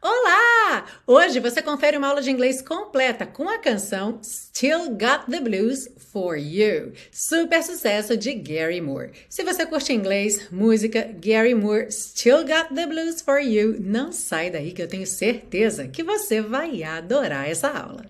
Olá! Hoje você confere uma aula de inglês completa com a canção Still Got the Blues for You, super sucesso de Gary Moore. Se você curte inglês, música, Gary Moore, Still Got the Blues for You, não sai daí que eu tenho certeza que você vai adorar essa aula.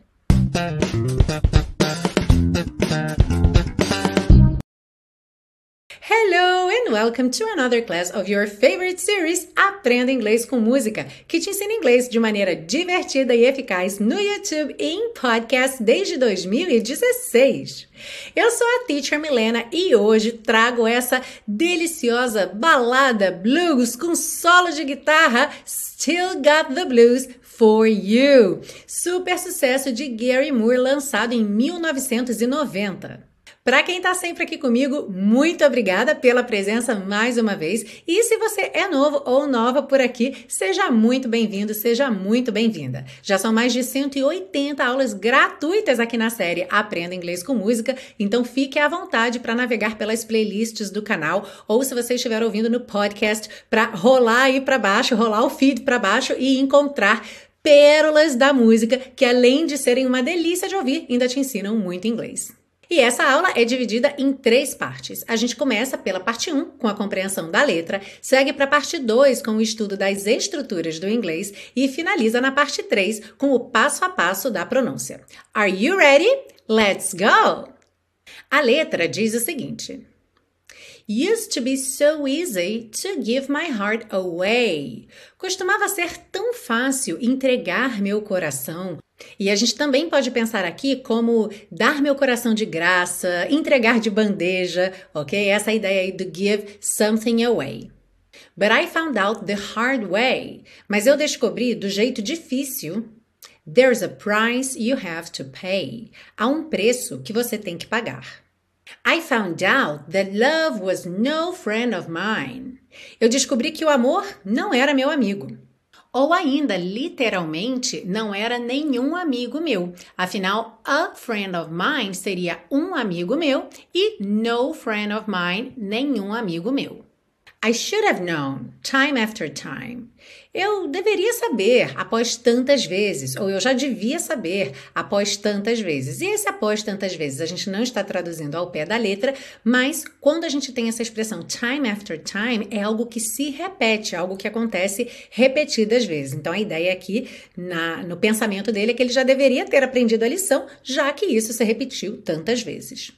Welcome to another class of your favorite series Aprenda Inglês com Música, que te ensina inglês de maneira divertida e eficaz no YouTube e em podcast desde 2016. Eu sou a Teacher Milena e hoje trago essa deliciosa balada blues com solo de guitarra Still Got the Blues For You, super sucesso de Gary Moore lançado em 1990. Para quem está sempre aqui comigo, muito obrigada pela presença mais uma vez. E se você é novo ou nova por aqui, seja muito bem-vindo, seja muito bem-vinda. Já são mais de 180 aulas gratuitas aqui na série Aprenda Inglês com Música, então fique à vontade para navegar pelas playlists do canal ou se você estiver ouvindo no podcast, para rolar aí para baixo, rolar o feed para baixo e encontrar pérolas da música que além de serem uma delícia de ouvir, ainda te ensinam muito inglês. E essa aula é dividida em três partes. A gente começa pela parte 1, com a compreensão da letra, segue para a parte 2, com o estudo das estruturas do inglês e finaliza na parte 3, com o passo a passo da pronúncia. Are you ready? Let's go! A letra diz o seguinte: Used to be so easy to give my heart away. Costumava ser tão fácil entregar meu coração. E a gente também pode pensar aqui como dar meu coração de graça, entregar de bandeja, ok? Essa ideia aí do give something away. But I found out the hard way. Mas eu descobri do jeito difícil. There's a price you have to pay. Há um preço que você tem que pagar. I found out that love was no friend of mine. Eu descobri que o amor não era meu amigo. Ou ainda, literalmente, não era nenhum amigo meu. Afinal, a friend of mine seria um amigo meu e no friend of mine, nenhum amigo meu. I should have known, time after time. Eu deveria saber após tantas vezes, ou eu já devia saber após tantas vezes. E esse após tantas vezes a gente não está traduzindo ao pé da letra, mas quando a gente tem essa expressão time after time, é algo que se repete, algo que acontece repetidas vezes. Então a ideia aqui na, no pensamento dele é que ele já deveria ter aprendido a lição, já que isso se repetiu tantas vezes.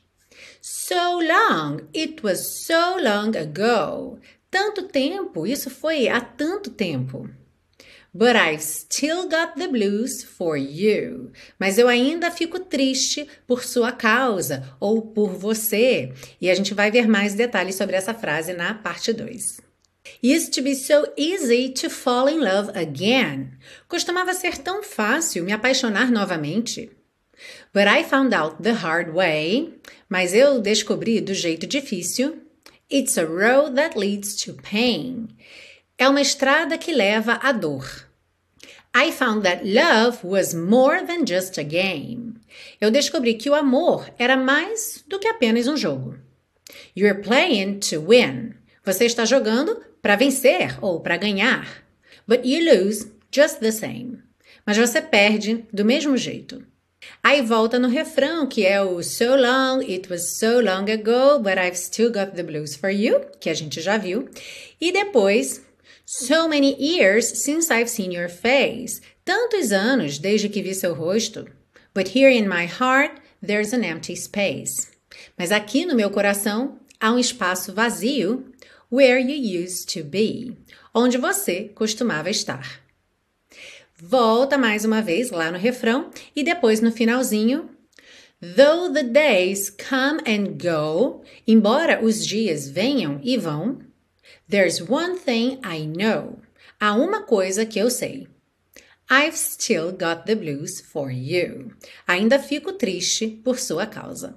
So long, it was so long ago. Tanto tempo, isso foi há tanto tempo. But I've still got the blues for you. Mas eu ainda fico triste por sua causa ou por você. E a gente vai ver mais detalhes sobre essa frase na parte 2. Used to be so easy to fall in love again. Costumava ser tão fácil me apaixonar novamente. But I found out the hard way. Mas eu descobri do jeito difícil. It's a road that leads to pain. É uma estrada que leva à dor. I found that love was more than just a game. Eu descobri que o amor era mais do que apenas um jogo. You're playing to win. Você está jogando para vencer ou para ganhar. But you lose just the same. Mas você perde do mesmo jeito. Aí volta no refrão, que é o So long, it was so long ago, but I've still got the blues for you, que a gente já viu. E depois, So many years since I've seen your face. Tantos anos desde que vi seu rosto. But here in my heart, there's an empty space. Mas aqui no meu coração há um espaço vazio, where you used to be, onde você costumava estar. Volta mais uma vez lá no refrão e depois no finalzinho. Though the days come and go, embora os dias venham e vão, there's one thing I know. Há uma coisa que eu sei. I've still got the blues for you. Ainda fico triste por sua causa.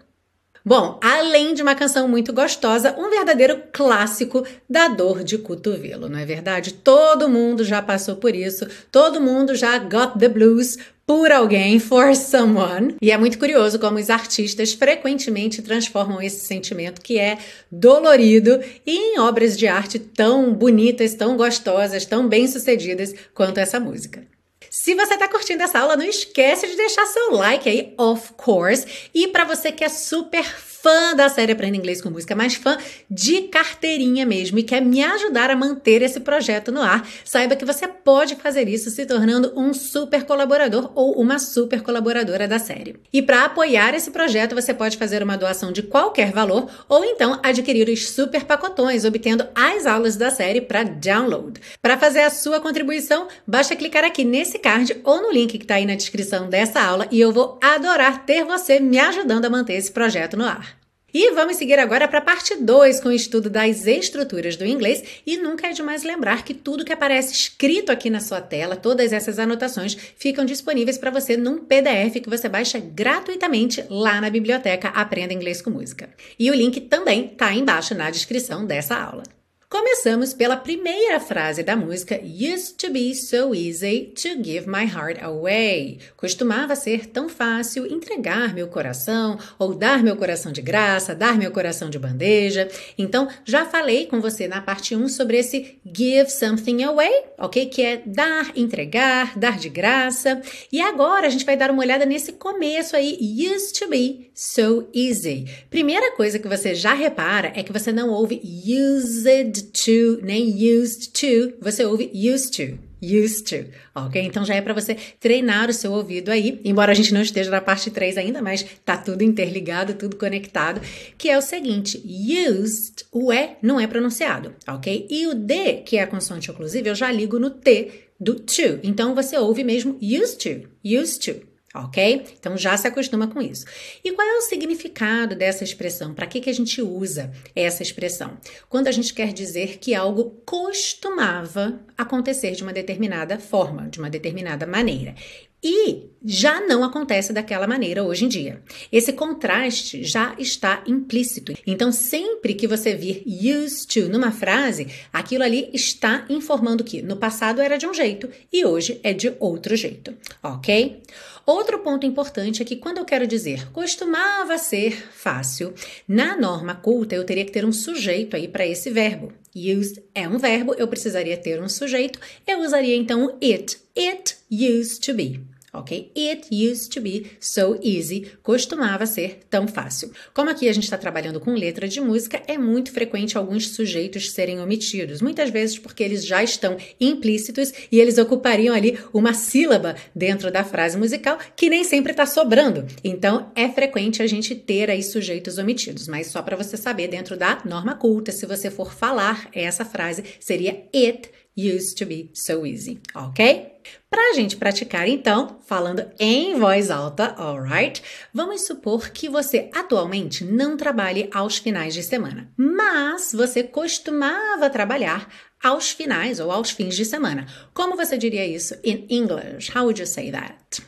Bom, além de uma canção muito gostosa, um verdadeiro clássico da dor de cotovelo, não é verdade? Todo mundo já passou por isso, todo mundo já got the blues por alguém, for someone. E é muito curioso como os artistas frequentemente transformam esse sentimento que é dolorido em obras de arte tão bonitas, tão gostosas, tão bem-sucedidas quanto essa música. Se você está curtindo essa aula, não esquece de deixar seu like aí, of course. E para você que é super fã da série Aprenda Inglês com Música, mas fã de carteirinha mesmo e quer me ajudar a manter esse projeto no ar, saiba que você pode fazer isso se tornando um super colaborador ou uma super colaboradora da série. E para apoiar esse projeto, você pode fazer uma doação de qualquer valor ou então adquirir os super pacotões, obtendo as aulas da série para download. Para fazer a sua contribuição, basta clicar aqui nesse card ou no link que está aí na descrição dessa aula e eu vou adorar ter você me ajudando a manter esse projeto no ar. E vamos seguir agora para a parte 2 com o estudo das estruturas do inglês. E nunca é demais lembrar que tudo que aparece escrito aqui na sua tela, todas essas anotações, ficam disponíveis para você num PDF que você baixa gratuitamente lá na biblioteca Aprenda Inglês com Música. E o link também está embaixo na descrição dessa aula. Começamos pela primeira frase da música Used to be so easy to give my heart away. Costumava ser tão fácil entregar meu coração ou dar meu coração de graça, dar meu coração de bandeja. Então, já falei com você na parte 1 sobre esse give something away, ok? Que é dar, entregar, dar de graça. E agora a gente vai dar uma olhada nesse começo aí, used to be so easy. Primeira coisa que você já repara é que você não ouve used to, nem used to, você ouve used to. Used to, ok? Então já é para você treinar o seu ouvido aí, embora a gente não esteja na parte 3 ainda, mas tá tudo interligado, tudo conectado, que é o seguinte: used, o E não é pronunciado, ok? E o D, que é a consoante oclusiva, eu já ligo no T do to. Então você ouve mesmo used to, used to ok? Então já se acostuma com isso. E qual é o significado dessa expressão? Para que, que a gente usa essa expressão? Quando a gente quer dizer que algo costumava acontecer de uma determinada forma, de uma determinada maneira. E já não acontece daquela maneira hoje em dia. Esse contraste já está implícito. Então, sempre que você vir used to numa frase, aquilo ali está informando que no passado era de um jeito e hoje é de outro jeito, ok? Outro ponto importante é que quando eu quero dizer costumava ser fácil, na norma culta eu teria que ter um sujeito aí para esse verbo. Used é um verbo, eu precisaria ter um sujeito, eu usaria então it. It used to be ok? It used to be so easy, costumava ser tão fácil. Como aqui a gente está trabalhando com letra de música, é muito frequente alguns sujeitos serem omitidos, muitas vezes porque eles já estão implícitos e eles ocupariam ali uma sílaba dentro da frase musical que nem sempre está sobrando. Então é frequente a gente ter aí sujeitos omitidos, mas só para você saber, dentro da norma culta, se você for falar essa frase, seria it used to be so easy, ok? Para a gente praticar, então, falando em voz alta, alright? Vamos supor que você atualmente não trabalhe aos finais de semana, mas você costumava trabalhar aos finais ou aos fins de semana. Como você diria isso in English? How would you say that?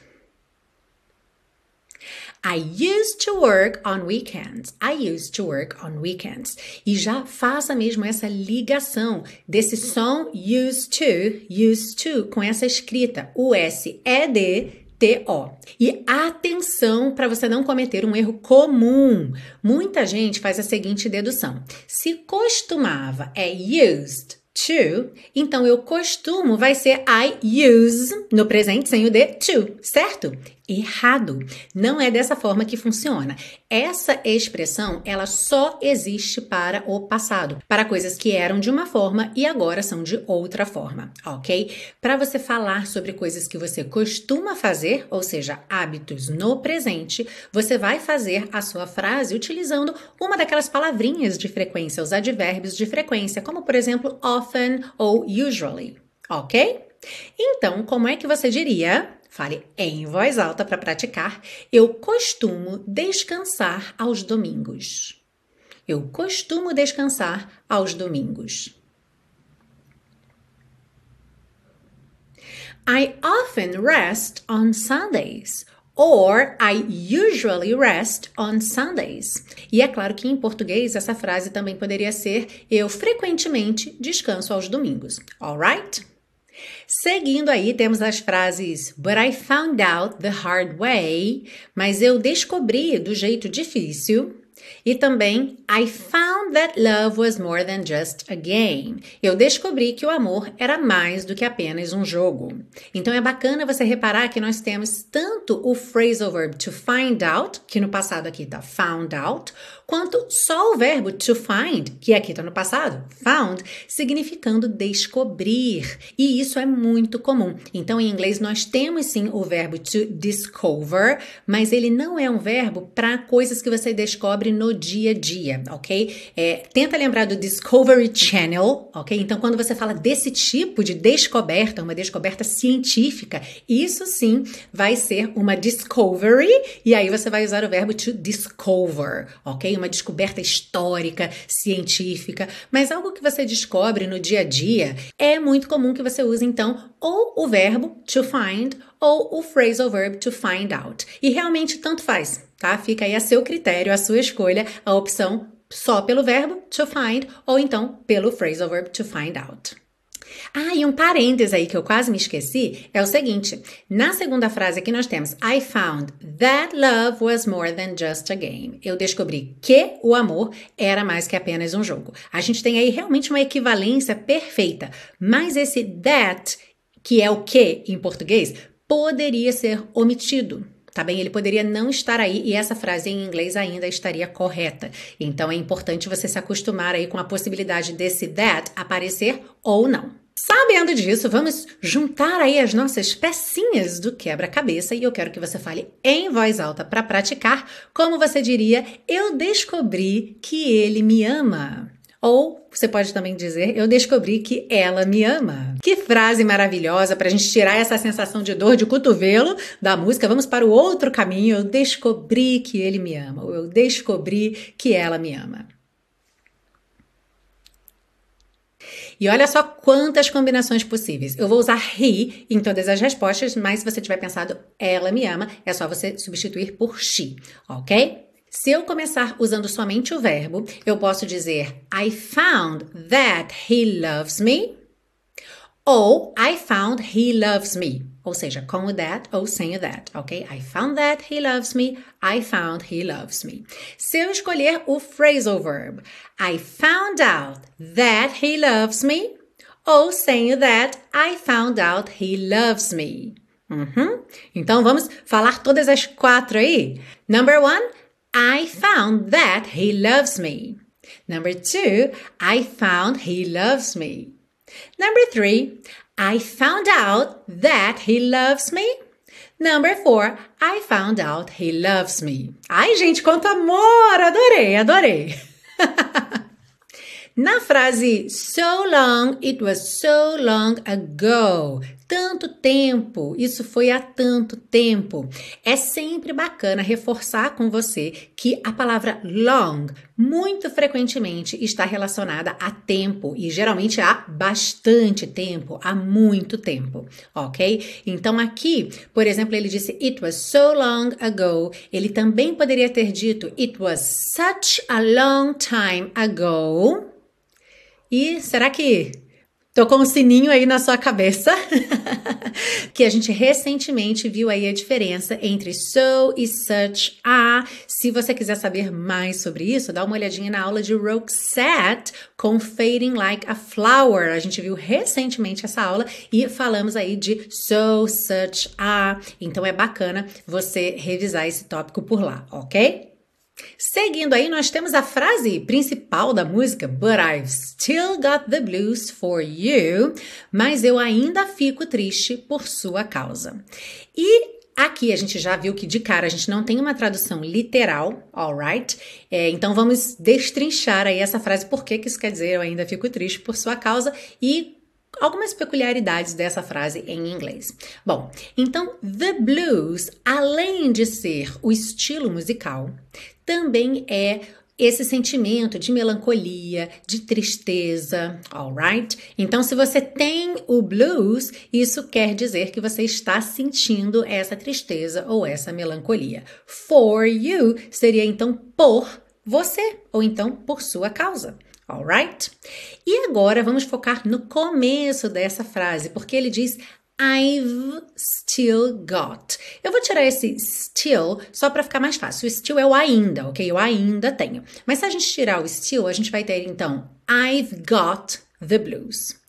I used to work on weekends. I used to work on weekends. E já faça mesmo essa ligação desse som used to, used to, com essa escrita. O S é de T-O. E atenção para você não cometer um erro comum. Muita gente faz a seguinte dedução: se costumava é used to, então eu costumo vai ser I use no presente sem o D to, certo? Errado. Não é dessa forma que funciona. Essa expressão, ela só existe para o passado, para coisas que eram de uma forma e agora são de outra forma, ok? Para você falar sobre coisas que você costuma fazer, ou seja, hábitos no presente, você vai fazer a sua frase utilizando uma daquelas palavrinhas de frequência, os advérbios de frequência, como por exemplo often ou usually, ok? Então, como é que você diria? Fale em voz alta para praticar. Eu costumo descansar aos domingos. Eu costumo descansar aos domingos. I often rest on Sundays. Or I usually rest on Sundays. E é claro que em português essa frase também poderia ser eu frequentemente descanso aos domingos. Alright? Seguindo aí, temos as frases But I found out the hard way, mas eu descobri do jeito difícil. E também, I found that love was more than just a game. Eu descobri que o amor era mais do que apenas um jogo. Então é bacana você reparar que nós temos tanto o phrasal verb to find out, que no passado aqui tá found out, quanto só o verbo to find, que aqui está no passado, found, significando descobrir. E isso é muito comum. Então, em inglês, nós temos sim o verbo to discover, mas ele não é um verbo para coisas que você descobre no dia a dia, ok? É, tenta lembrar do Discovery Channel, ok? Então, quando você fala desse tipo de descoberta, uma descoberta científica, isso sim vai ser uma discovery, e aí você vai usar o verbo to discover, ok? Uma descoberta histórica, científica, mas algo que você descobre no dia a dia, é muito comum que você use então ou o verbo to find ou o phrasal verb to find out. E realmente tanto faz, tá? Fica aí a seu critério, a sua escolha, a opção só pelo verbo to find ou então pelo phrasal verb to find out. Ah, e um parênteses aí que eu quase me esqueci é o seguinte: na segunda frase aqui nós temos I found that love was more than just a game. Eu descobri que o amor era mais que apenas um jogo. A gente tem aí realmente uma equivalência perfeita, mas esse that, que é o que em português, poderia ser omitido tá bem? Ele poderia não estar aí e essa frase em inglês ainda estaria correta. Então é importante você se acostumar aí com a possibilidade desse that aparecer ou não. Sabendo disso, vamos juntar aí as nossas pecinhas do quebra-cabeça e eu quero que você fale em voz alta para praticar, como você diria: Eu descobri que ele me ama. Ou você pode também dizer: Eu descobri que ela me ama. Que frase maravilhosa para a gente tirar essa sensação de dor de cotovelo da música. Vamos para o outro caminho. Eu descobri que ele me ama. Ou eu descobri que ela me ama. E olha só quantas combinações possíveis. Eu vou usar he em todas as respostas, mas se você tiver pensado ela me ama, é só você substituir por she, ok? Se eu começar usando somente o verbo, eu posso dizer I found that he loves me ou I found he loves me. Ou seja, com o that ou sem o that, ok? I found that he loves me. I found he loves me. Se eu escolher o phrasal verb, I found out that he loves me. Ou sem o that, I found out he loves me. Uhum. Então vamos falar todas as quatro aí. Number one, I found that he loves me. Number two, I found he loves me. Number three, I found out that he loves me. Number four, I found out he loves me. Ai, gente, quanto amor! Adorei, adorei. Na frase so long, it was so long ago tanto tempo, isso foi há tanto tempo. É sempre bacana reforçar com você que a palavra long muito frequentemente está relacionada a tempo e geralmente há bastante tempo, há muito tempo, ok? Então aqui, por exemplo, ele disse it was so long ago. Ele também poderia ter dito it was such a long time ago. E será que Tô com um sininho aí na sua cabeça, que a gente recentemente viu aí a diferença entre so e such a. Se você quiser saber mais sobre isso, dá uma olhadinha na aula de Roxette com Fading Like a Flower. A gente viu recentemente essa aula e falamos aí de so, such a. Então é bacana você revisar esse tópico por lá, ok? Seguindo aí, nós temos a frase principal da música, But I've still got the blues for you, mas eu ainda fico triste por sua causa. E Aqui a gente já viu que de cara a gente não tem uma tradução literal, alright? É, então vamos destrinchar aí essa frase, por que, que isso quer dizer eu ainda fico triste por sua causa e algumas peculiaridades dessa frase em inglês. Bom, então the blues, além de ser o estilo musical, também é esse sentimento de melancolia, de tristeza, alright? Então, se você tem o blues, isso quer dizer que você está sentindo essa tristeza ou essa melancolia. For you seria então por você ou então por sua causa alright? E agora vamos focar no começo dessa frase, porque ele diz I've still got. Eu vou tirar esse still só para ficar mais fácil. O still é o ainda, ok? Eu ainda tenho. Mas se a gente tirar o still, a gente vai ter então I've got the blues.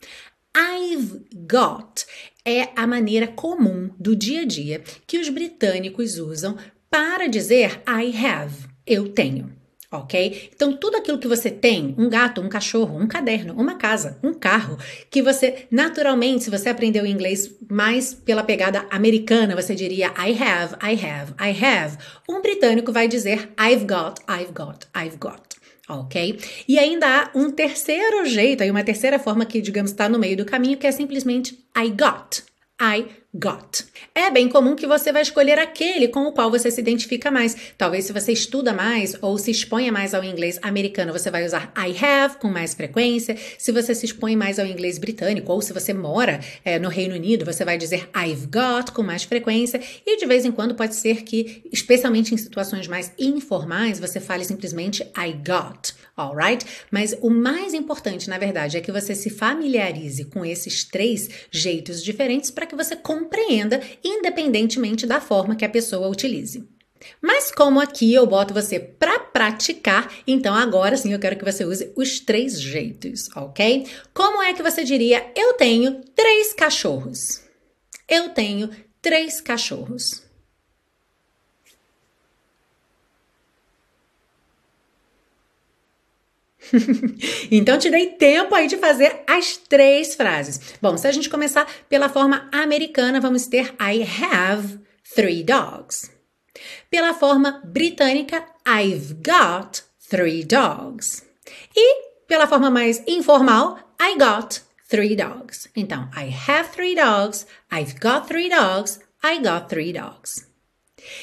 I've got é a maneira comum do dia a dia que os britânicos usam para dizer I have, eu tenho ok? Então, tudo aquilo que você tem, um gato, um cachorro, um caderno, uma casa, um carro, que você, naturalmente, se você aprendeu inglês mais pela pegada americana, você diria I have, I have, I have. Um britânico vai dizer I've got, I've got, I've got. Ok? E ainda há um terceiro jeito, aí uma terceira forma que, digamos, está no meio do caminho, que é simplesmente I got. I got. É bem comum que você vai escolher aquele com o qual você se identifica mais. Talvez se você estuda mais ou se exponha mais ao inglês americano, você vai usar I have com mais frequência. Se você se expõe mais ao inglês britânico ou se você mora é, no Reino Unido, você vai dizer I've got com mais frequência. E de vez em quando pode ser que, especialmente em situações mais informais, você fale simplesmente I got alright? Mas o mais importante, na verdade, é que você se familiarize com esses três jeitos diferentes para que você compreenda, independentemente da forma que a pessoa utilize. Mas como aqui eu boto você para praticar, então agora sim eu quero que você use os três jeitos, ok? Como é que você diria: eu tenho três cachorros? Eu tenho três cachorros. então te dei tempo aí de fazer as três frases. Bom, se a gente começar pela forma americana, vamos ter I have three dogs. Pela forma britânica, I've got three dogs. E pela forma mais informal, I got three dogs. Então, I have three dogs, I've got three dogs, I got three dogs.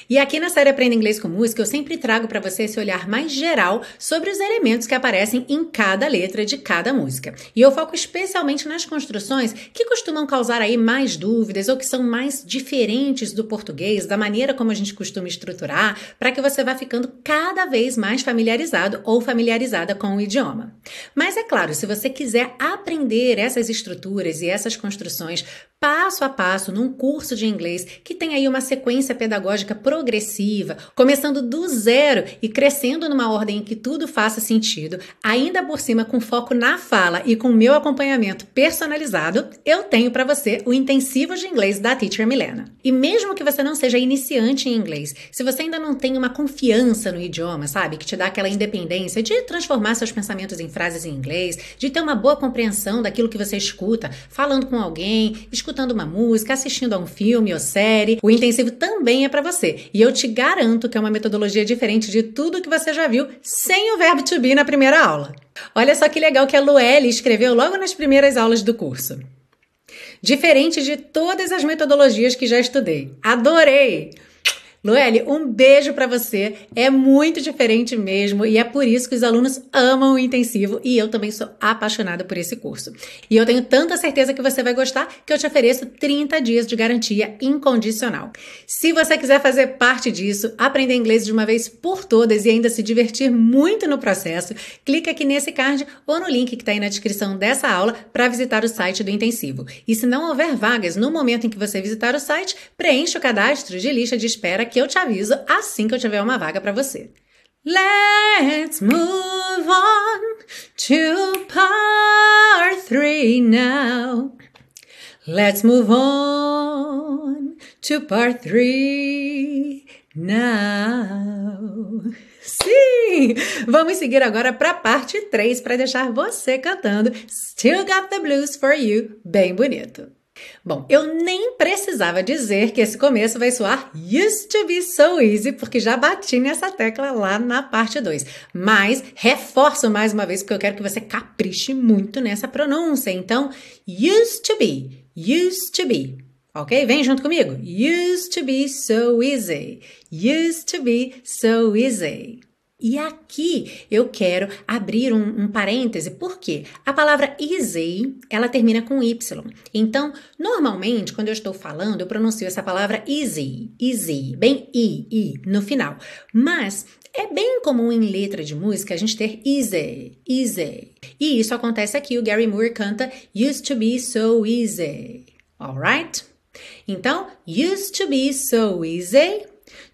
E aqui na série Aprenda Inglês com Música, eu sempre trago para você esse olhar mais geral sobre os elementos que aparecem em cada letra de cada música. E eu foco especialmente nas construções que costumam causar aí mais dúvidas ou que são mais diferentes do português, da maneira como a gente costuma estruturar, para que você vá ficando cada vez mais familiarizado ou familiarizada com o idioma. Mas é claro, se você quiser aprender essas estruturas e essas construções passo a passo num curso de inglês que tem aí uma sequência pedagógica progressiva, começando do zero e crescendo numa ordem em que tudo faça sentido, ainda por cima com foco na fala e com meu acompanhamento personalizado, eu tenho para você o intensivo de inglês da Teacher Milena. E mesmo que você não seja iniciante em inglês, se você ainda não tem uma confiança no idioma, sabe, que te dá aquela independência de transformar seus pensamentos em frases em inglês, de ter uma boa compreensão daquilo que você escuta, falando com alguém, escutando escutando uma música, assistindo a um filme ou série, o intensivo também é para você. E eu te garanto que é uma metodologia diferente de tudo que você já viu sem o verbo to be na primeira aula. Olha só que legal que a Luelle escreveu logo nas primeiras aulas do curso. Diferente de todas as metodologias que já estudei. Adorei! Lueli, um beijo para você. É muito diferente mesmo e é por isso que os alunos amam o intensivo e eu também sou apaixonada por esse curso. E eu tenho tanta certeza que você vai gostar que eu te ofereço 30 dias de garantia incondicional. Se você quiser fazer parte disso, aprender inglês de uma vez por todas e ainda se divertir muito no processo, clica aqui nesse card ou no link que está aí na descrição dessa aula para visitar o site do intensivo. E se não houver vagas no momento em que você visitar o site, preencha o cadastro de lista de espera que eu te aviso assim que eu tiver uma vaga para você. Let's move on to part three now. Let's move on to part three now. Sim! Vamos seguir agora para parte 3 para deixar você cantando Still Got the Blues for You bem bonito. Bom, eu nem precisava dizer que esse começo vai soar used to be so easy, porque já bati nessa tecla lá na parte 2. Mas reforço mais uma vez, porque eu quero que você capriche muito nessa pronúncia. Então, used to be, used to be. Ok? Vem junto comigo. Used to be so easy. Used to be so easy. E aqui eu quero abrir um, um parêntese, porque a palavra easy, ela termina com Y. Então, normalmente, quando eu estou falando, eu pronuncio essa palavra easy, easy, bem I, I, no final. Mas é bem comum em letra de música a gente ter easy, easy. E isso acontece aqui, o Gary Moore canta Used to be so easy. Alright? Então, used to be so easy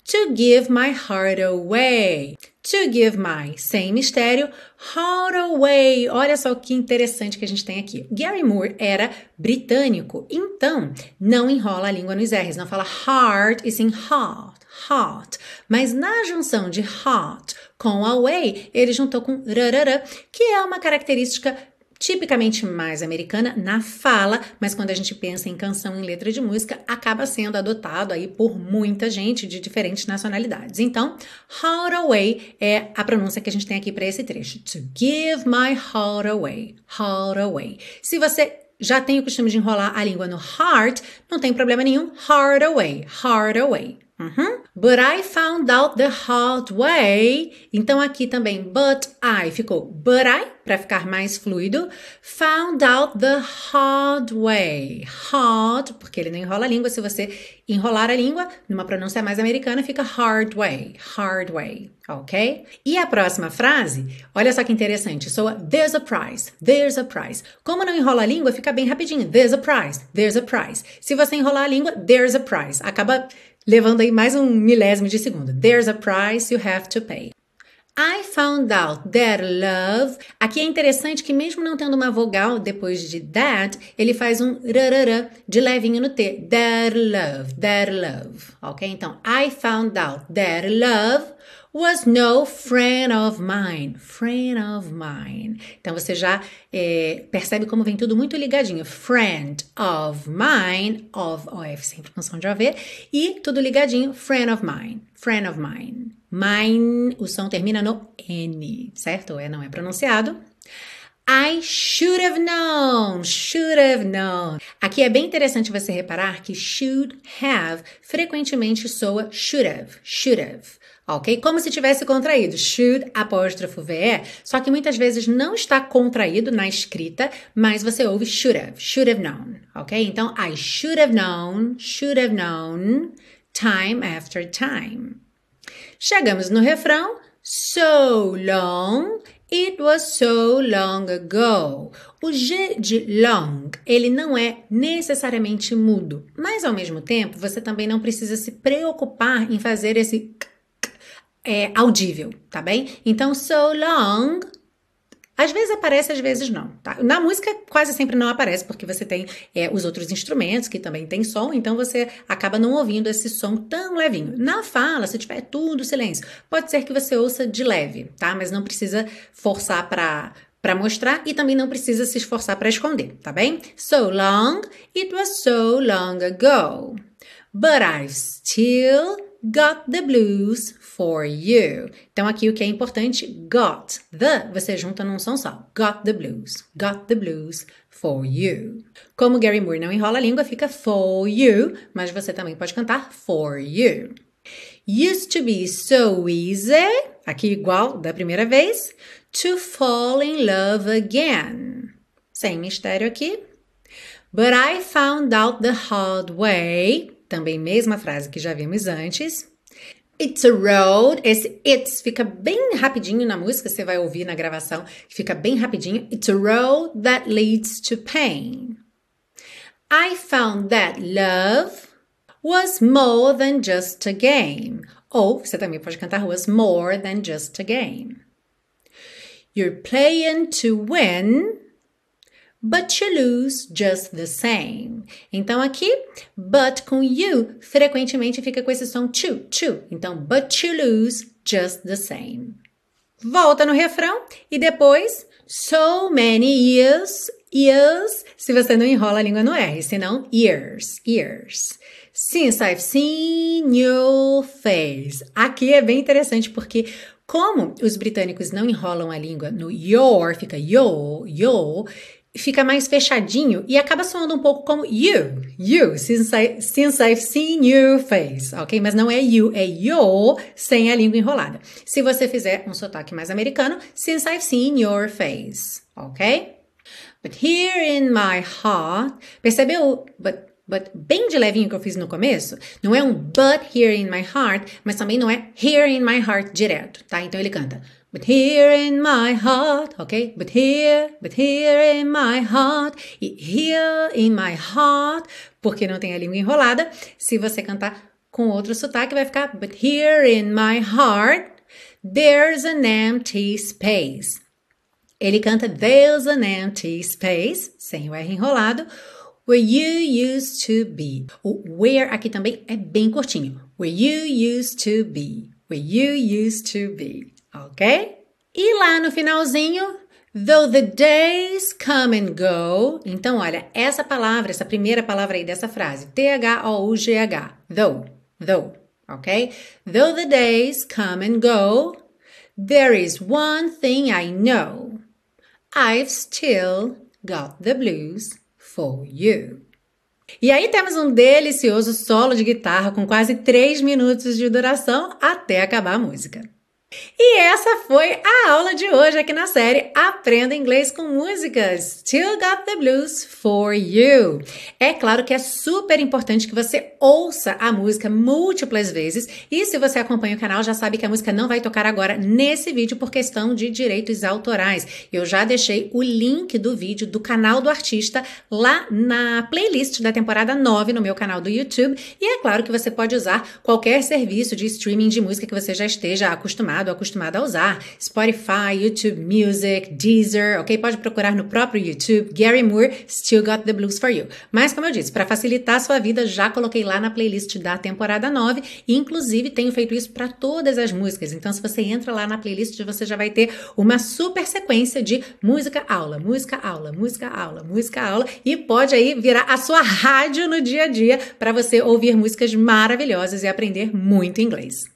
to give my heart away. To give my, sem mistério, heart away. Olha só que interessante que a gente tem aqui. Gary Moore era britânico, então não enrola a língua nos R's, não fala heart e sim heart, heart. Mas na junção de heart com away, ele juntou com rarara, que é uma característica tipicamente mais americana na fala, mas quando a gente pensa em canção em letra de música, acaba sendo adotado aí por muita gente de diferentes nacionalidades. Então, heart away é a pronúncia que a gente tem aqui para esse trecho. To give my heart away. Heart away. Se você já tem o costume de enrolar a língua no heart, não tem problema nenhum. Heart away. Heart away. Uhum. But I found out the hard way. Então aqui também but I ficou but I para ficar mais fluido. Found out the hard way. Hard, porque ele não enrola a língua. Se você enrolar a língua, numa pronúncia mais americana, fica hard way. Hard way. Ok? E a próxima frase, olha só que interessante. Soa there's a prize. There's a prize. Como não enrola a língua, fica bem rapidinho. There's a prize. There's a prize. Se você enrolar a língua, there's a prize. Acaba levando aí mais um milésimo de segundo. There's a price you have to pay. I found out that love. Aqui é interessante que, mesmo não tendo uma vogal depois de that, ele faz um rarara de levinho no T. That love, that love. Ok? Então, I found out that love was no friend of mine. Friend of mine. Então você já é, percebe como vem tudo muito ligadinho. Friend of mine, of, OF sempre com som de OV, e tudo ligadinho. Friend of mine. Friend of mine. Mine, o som termina no N, certo? É, não é pronunciado. I should have known, should have known. Aqui é bem interessante você reparar que should have frequentemente soa should have, should have ok? Como se tivesse contraído, should apóstrofo VE, só que muitas vezes não está contraído na escrita, mas você ouve should have, should have known, ok? Então, I should have known, should have known, time after time. Chegamos no refrão, so long, It was so long ago. O G de long, ele não é necessariamente mudo, mas ao mesmo tempo você também não precisa se preocupar em fazer esse é, audível, tá bem? Então, so long. Às vezes aparece, às vezes não. Tá? Na música quase sempre não aparece, porque você tem é, os outros instrumentos que também tem som, então você acaba não ouvindo esse som tão levinho. Na fala, se tiver tudo silêncio, pode ser que você ouça de leve, tá? Mas não precisa forçar para para mostrar e também não precisa se esforçar para esconder, tá bem? So long, it was so long ago. But I've still got the blues for you. Então aqui o que é importante, got. The você junta num som só. Got the blues. Got the blues for you. Como Gary Moore não enrola a língua, fica for you, mas você também pode cantar for you. Used to be so easy, aqui igual da primeira vez, to fall in love again. Sem mistério aqui. But I found out the hard way. Também mesma frase que já vimos antes. It's a road. Esse it's fica bem rapidinho na música, você vai ouvir na gravação, fica bem rapidinho. It's a road that leads to pain. I found that love was more than just a game. Ou você também pode cantar was more than just a game. You're playing to win but you lose just the same. Então aqui, but com you frequentemente fica com esse som to, to. Então, but you lose just the same. Volta no refrão e depois so many years, years, se você não enrola a língua no R, senão years, years. Since I've seen your face. Aqui é bem interessante porque como os britânicos não enrolam a língua no your, fica yo, yo, fica mais fechadinho e acaba soando um pouco como you, you, since, I, since I've seen you face, ok? Mas não é you, é you sem a língua enrolada. Se você fizer um sotaque mais americano, since I've seen your face, ok? But here in my heart, percebeu? But but bem de levinho que eu fiz no começo, não é um but here in my heart, mas também não é here in my heart direto, tá? Então ele canta But here in my heart, ok? But here, but here in my heart, e here in my heart, porque não tem a língua enrolada. Se você cantar com outro sotaque, vai ficar But here in my heart, there's an empty space. Ele canta There's an empty space, sem o R enrolado, where you used to be. O where aqui também é bem curtinho. Where you used to be. Where you used to be ok? E lá no finalzinho, though the days come and go. Então, olha, essa palavra, essa primeira palavra aí dessa frase, T-H-O-U-G-H, though, though, ok? Though the days come and go, there is one thing I know. I've still got the blues for you. E aí temos um delicioso solo de guitarra com quase 3 minutos de duração até acabar a música. E essa foi a aula de hoje aqui na série Aprenda Inglês com Músicas. Still Got the Blues for You. É claro que é super importante que você ouça a música múltiplas vezes e se você acompanha o canal já sabe que a música não vai tocar agora nesse vídeo por questão de direitos autorais. Eu já deixei o link do vídeo do canal do artista lá na playlist da temporada 9 no meu canal do YouTube e é claro que você pode usar qualquer serviço de streaming de música que você já esteja acostumado acostumado, acostumada a usar. Spotify, YouTube Music, Deezer, ok? Pode procurar no próprio YouTube. Gary Moore, Still Got the Blues for You. Mas, como eu disse, para facilitar a sua vida, já coloquei lá na playlist da temporada 9 e, inclusive, tenho feito isso para todas as músicas. Então, se você entra lá na playlist, você já vai ter uma super sequência de música aula, música aula, música aula, música aula e pode aí virar a sua rádio no dia a dia para você ouvir músicas maravilhosas e aprender muito inglês.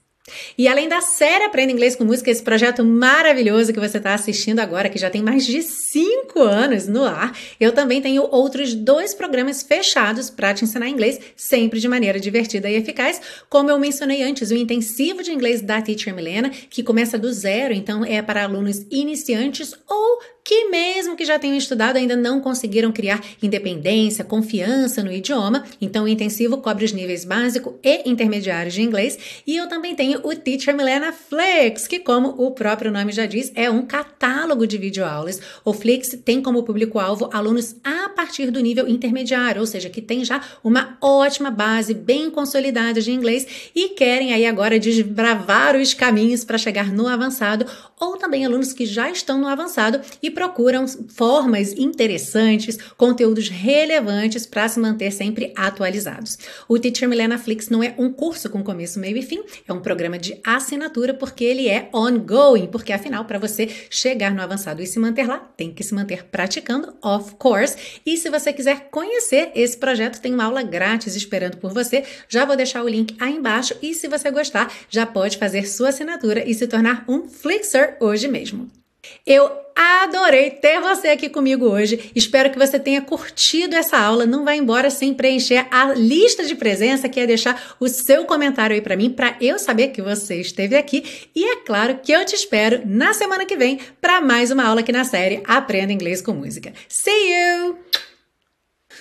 E além da série Aprenda Inglês com Música, esse projeto maravilhoso que você está assistindo agora, que já tem mais de cinco anos no ar, eu também tenho outros dois programas fechados para te ensinar inglês, sempre de maneira divertida e eficaz. Como eu mencionei antes, o intensivo de inglês da Teacher Milena, que começa do zero, então é para alunos iniciantes ou que, mesmo que já tenham estudado, ainda não conseguiram criar independência, confiança no idioma. Então, o intensivo cobre os níveis básico e intermediários de inglês. E eu também tenho o Teacher Milena Flix, que, como o próprio nome já diz, é um catálogo de videoaulas. O Flix tem como público-alvo alunos a partir do nível intermediário, ou seja, que tem já uma ótima base bem consolidada de inglês e querem aí agora desbravar os caminhos para chegar no avançado, ou também alunos que já estão no avançado e procuram formas interessantes, conteúdos relevantes para se manter sempre atualizados. O Teacher Milena Flix não é um curso com começo, meio e fim, é um programa de assinatura porque ele é ongoing, porque afinal, para você chegar no avançado e se manter lá, tem que se manter praticando, of course. E se você quiser conhecer esse projeto, tem uma aula grátis esperando por você. Já vou deixar o link aí embaixo e se você gostar, já pode fazer sua assinatura e se tornar um Flixer hoje mesmo. Eu adorei ter você aqui comigo hoje. Espero que você tenha curtido essa aula. Não vai embora sem preencher a lista de presença, que é deixar o seu comentário aí para mim, para eu saber que você esteve aqui. E é claro que eu te espero na semana que vem para mais uma aula aqui na série Aprenda Inglês com Música. See you!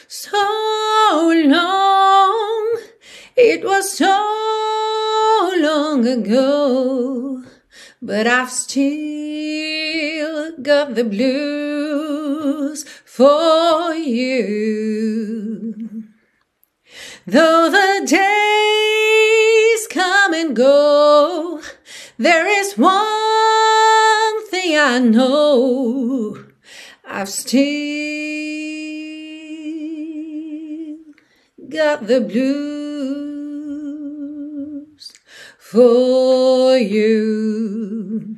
So long, it was so long ago. But I've still got the blues for you. Though the days come and go, there is one thing I know. I've still got the blues for you.